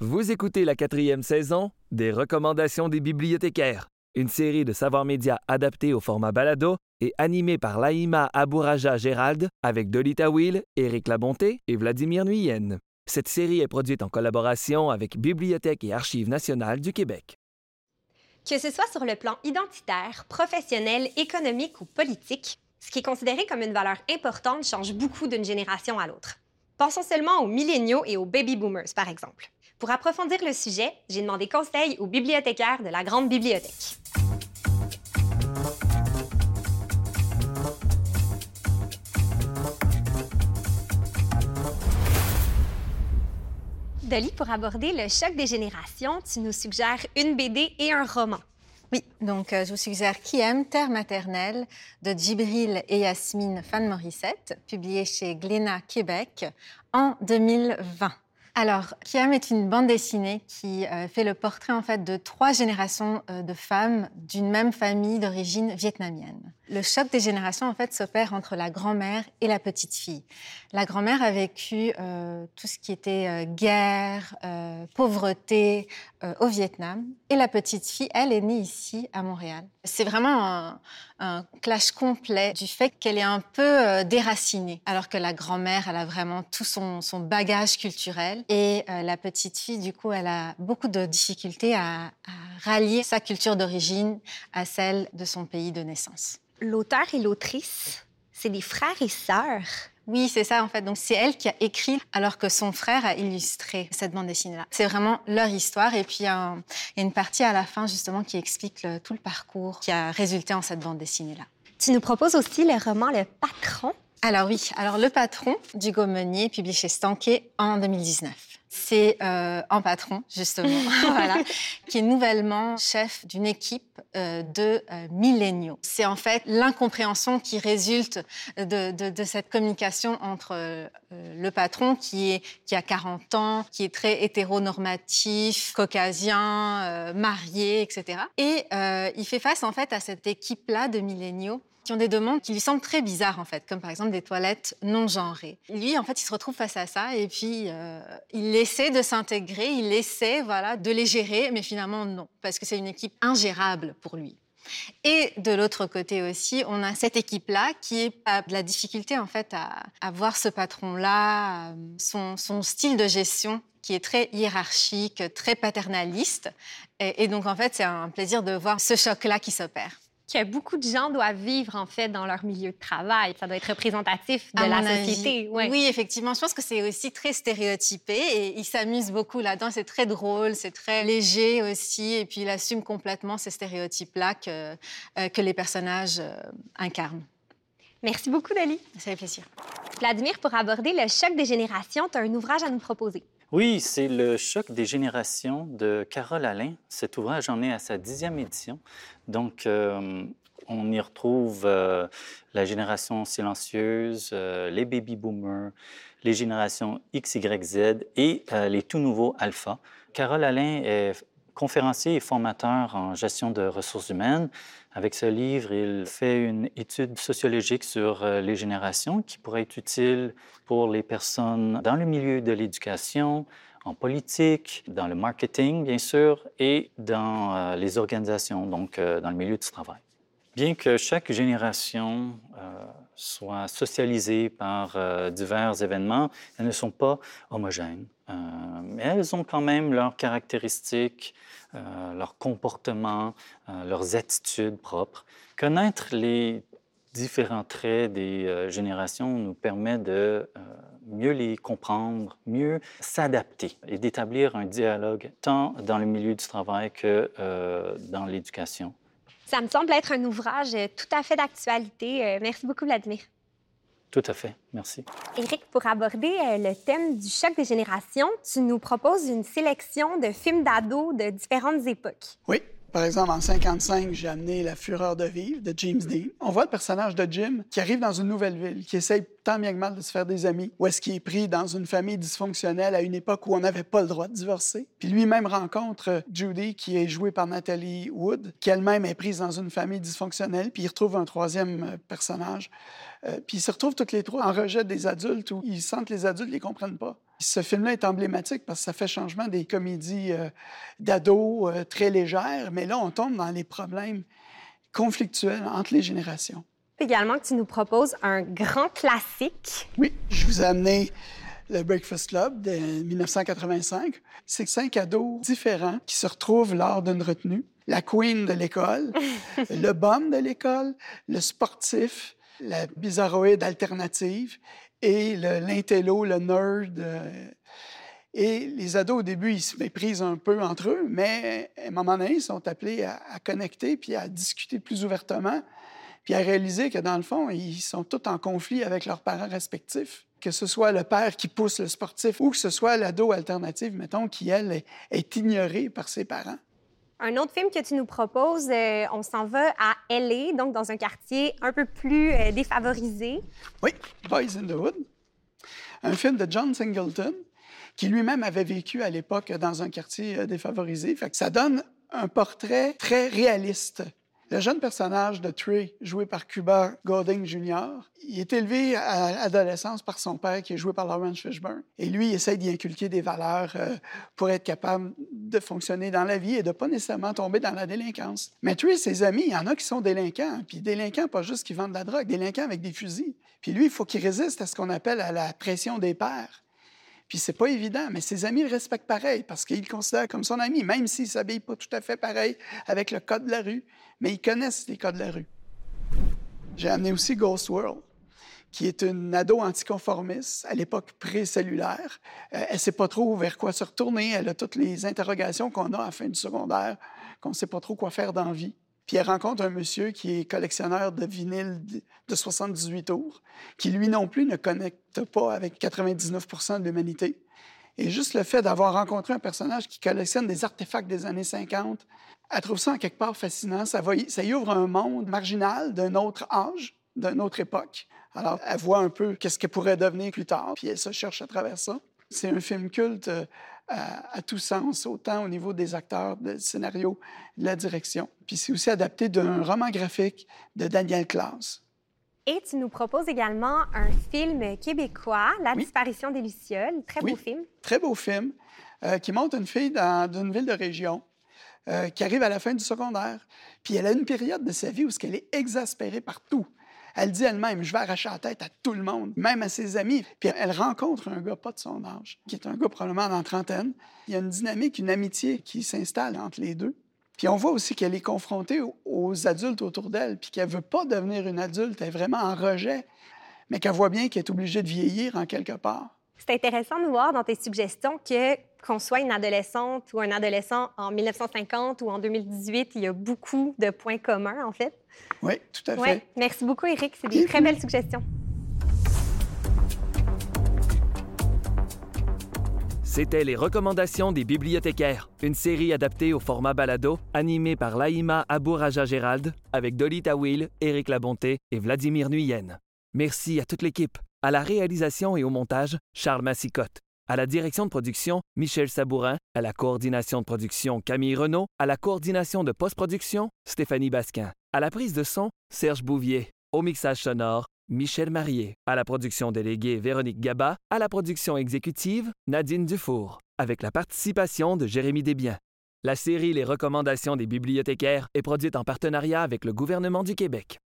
Vous écoutez la quatrième saison des Recommandations des bibliothécaires, une série de savoirs médias adaptés au format balado et animée par Laïma Abouraja Gérald avec Dolita Will, Éric Labonté et Vladimir Nuyen. Cette série est produite en collaboration avec Bibliothèque et Archives nationales du Québec. Que ce soit sur le plan identitaire, professionnel, économique ou politique, ce qui est considéré comme une valeur importante change beaucoup d'une génération à l'autre. Pensons seulement aux milléniaux et aux baby boomers, par exemple. Pour approfondir le sujet, j'ai demandé conseil aux bibliothécaires de la Grande Bibliothèque. Dolly, pour aborder le choc des générations, tu nous suggères une BD et un roman. Oui, donc euh, je vous suggère Qui aime Terre maternelle de Djibril et Yasmine Fan Morissette, publié chez Glénat Québec en 2020. Alors, Kiam est une bande dessinée qui euh, fait le portrait en fait de trois générations euh, de femmes d'une même famille d'origine vietnamienne. Le choc des générations en fait s'opère entre la grand-mère et la petite fille. La grand-mère a vécu euh, tout ce qui était guerre, pauvreté au Vietnam, et la petite fille, elle, est née ici à Montréal. C'est vraiment un, clash complet du fait qu'elle est un peu déracinée, alors que la grand-mère, elle a vraiment tout son, bagage culturel et euh, la petite fille, du coup, elle a beaucoup de difficultés à rallier sa culture d'origine à celle de son pays de naissance. L'auteur et l'autrice, c'est des frères et sœurs. Oui, c'est ça en fait. Donc c'est elle qui a écrit alors que son frère a illustré cette bande dessinée-là. C'est vraiment leur histoire et puis il y, a une partie à la fin justement qui explique tout le parcours qui a résulté en cette bande dessinée-là. Tu nous proposes aussi le roman Le Patron alors oui, alors Le Patron du Meunier, publié chez Stanquet en 2019. C'est euh, un patron, justement, voilà, qui est nouvellement chef d'une équipe euh, de euh, milléniaux. C'est en fait l'incompréhension qui résulte de, de, de, cette communication entre le patron, qui, est, qui a 40 ans, qui est très hétéronormatif, caucasien, marié, etc. Et il fait face en fait à cette équipe-là de milléniaux qui ont des demandes qui lui semblent très bizarres, en fait, comme par exemple des toilettes non genrées. Lui, en fait, il se retrouve face à ça et puis euh, il essaie de s'intégrer, il essaie voilà, de les gérer, mais finalement, non, parce que c'est une équipe ingérable pour lui. Et de l'autre côté aussi, on a cette équipe-là qui a de la difficulté en fait à, voir ce patron-là, son, son, style de gestion qui est très hiérarchique, très paternaliste. Et, et donc en fait, c'est un plaisir de voir ce choc-là qui s'opère que beaucoup de gens doivent vivre en fait dans leur milieu de travail. Ça doit être représentatif de à la société. Ouais. Oui, effectivement. Je pense que c'est aussi très stéréotypé et ils s'amusent beaucoup là-dedans. C'est très drôle, c'est très léger aussi. Et puis il assume complètement ces stéréotypes-là que, euh, que les personnages euh, incarnent. Merci beaucoup, Dali. Ça fait plaisir. Vladimir, pour aborder le choc des générations, tu as un ouvrage à nous proposer. Oui, c'est Le choc des générations de Carole Alain. Cet ouvrage en est à sa dixième édition. Donc, euh, on y retrouve euh, la génération silencieuse, euh, les baby boomers, les générations X, Y, Z et les tout nouveaux alpha. Carole Alain est conférencier et formateur en gestion de ressources humaines. Avec ce livre, il fait une étude sociologique sur euh, les générations qui pourrait être utile pour les personnes dans le milieu de l'éducation, en politique, dans le marketing, bien sûr, et dans euh, les organisations, donc euh, dans le milieu du travail. Bien que chaque génération soit socialisée par euh, divers événements, elles ne sont pas homogènes. Euh, mais elles ont quand même leurs caractéristiques, euh, leurs comportements, leurs attitudes propres. Connaître les différents traits des générations nous permet de mieux les comprendre, mieux s'adapter et d'établir un dialogue tant dans le milieu du travail que dans l'éducation. Ça me semble être un ouvrage tout à fait d'actualité. Merci beaucoup, Vladimir. Tout à fait. Merci. Éric, pour aborder le thème du choc des générations, tu nous proposes une sélection de films d'ados de différentes époques. Oui. Par exemple, en 55, j'ai amené La Fureur de vivre de James Dean. On voit le personnage de Jim qui arrive dans une nouvelle ville, qui essaye tant bien que mal de se faire des amis, ou est-ce qu'il est pris dans une famille dysfonctionnelle à une époque où on n'avait pas le droit de divorcer. Puis lui-même rencontre Judy, qui est jouée par Nathalie Wood, qui elle-même est prise dans une famille dysfonctionnelle, puis il retrouve un troisième personnage. Euh, puis ils se retrouvent toutes les trois en rejet des adultes où ils sentent que les adultes ne les comprennent pas. Ce film-là est emblématique parce que ça fait changement des comédies euh, d'ados euh, très légères, mais là, on tombe dans les problèmes conflictuels entre les générations. Également que tu nous proposes un grand classique. Oui, je vous ai amené le Breakfast Club de 1985. C'est cinq ados différents qui se retrouvent lors d'une retenue. La queen de l'école, le bum de l'école, le sportif, la bizarroïde alternative et l'intello, le, nerd. Euh, et les ados, au début, ils se méprisent un peu entre eux, mais à un moment donné, ils sont appelés à, connecter puis à discuter plus ouvertement, puis à réaliser que, dans le fond, ils sont tous en conflit avec leurs parents respectifs que ce soit le père qui pousse le sportif ou que ce soit l'ado alternative, mettons, qui, elle, est, est ignorée par ses parents. Un autre film que tu nous proposes, euh, on s'en va à LA, donc dans un quartier un peu plus euh, défavorisé. Oui, Boys in the Hood. Un film de John Singleton, qui lui-même avait vécu à l'époque dans un quartier euh, défavorisé. Ça donne un portrait très réaliste le jeune personnage de Trey, joué par Cuba Gooding Jr., il est élevé à l'adolescence par son père, qui est joué par Lawrence Fishburne. Et lui, il essaie d'y inculquer des valeurs euh, pour être capable de fonctionner dans la vie et de pas nécessairement tomber dans la délinquance. Mais Trey, ses amis, il y en a qui sont délinquants. Puis délinquants, pas juste qui vendent de la drogue, délinquants avec des fusils. Puis lui, il faut qu'il résiste à ce qu'on appelle à la pression des pères. Puis c'est pas évident, mais ses amis le respectent pareil parce qu'ils le considèrent comme son ami, même s'il s'habille pas tout à fait pareil avec le code de la rue, mais ils connaissent les codes de la rue. J'ai amené aussi Ghost World, qui est une ado anticonformiste à l'époque pré-cellulaire. Euh, elle sait pas trop vers quoi se retourner. Elle a toutes les interrogations qu'on a à la fin du secondaire, qu'on sait pas trop quoi faire dans la vie. Puis elle rencontre un monsieur qui est collectionneur de vinyles de 78 tours, qui lui non plus ne connecte pas avec 99% de l'humanité. Et juste le fait d'avoir rencontré un personnage qui collectionne des artefacts des années 50, elle trouve ça en quelque part fascinant. Ça, y ouvre un monde marginal d'un autre âge, d'une autre époque. Alors, elle voit un peu qu'est-ce qu'elle pourrait devenir plus tard, puis elle se cherche à travers ça. C'est un film culte euh, à, tout sens, autant au niveau des acteurs, du scénario, de la direction. Puis c'est aussi adapté d'un roman graphique de Daniel Klaus. Et tu nous proposes également un film québécois, La disparition des Lucioles. Très beau film. Très beau film euh, qui montre une fille dans une ville de région euh, qui arrive à la fin du secondaire. Puis elle a une période de sa vie où elle est exaspérée par tout. Elle dit elle-même, je vais arracher la tête à tout le monde, même à ses amis. Puis elle rencontre un gars pas de son âge, qui est un gars probablement dans la trentaine. Il y a une dynamique, une amitié qui s'installe entre les deux. Puis on voit aussi qu'elle est confrontée aux adultes autour d'elle, puis qu'elle veut pas devenir une adulte, elle est vraiment en rejet, mais qu'elle voit bien qu'elle est obligée de vieillir en quelque part. C'est intéressant de voir dans tes suggestions que qu'on soit une adolescente ou un adolescent en 1950 ou en 2018, il y a beaucoup de points communs, en fait. Oui, tout à fait. Merci beaucoup, Eric. C'est des très belles suggestions. C'était les recommandations des bibliothécaires, une série adaptée au format balado, animée par Laïma Abouraja Gérald, avec Dolly Tawil, Éric Labonté et Vladimir Nuyen. Merci à toute l'équipe. À la réalisation et au montage, Charles Massicotte. À la direction de production, Michel Sabourin. À la coordination de production, Camille Renault. À la coordination de post-production, Stéphanie Basquin. À la prise de son, Serge Bouvier. Au mixage sonore, Michel Marié. À la production déléguée, Véronique Gaba. À la production exécutive, Nadine Dufour. Avec la participation de Jérémy Desbiens. La série Les recommandations des bibliothécaires est produite en partenariat avec le gouvernement du Québec.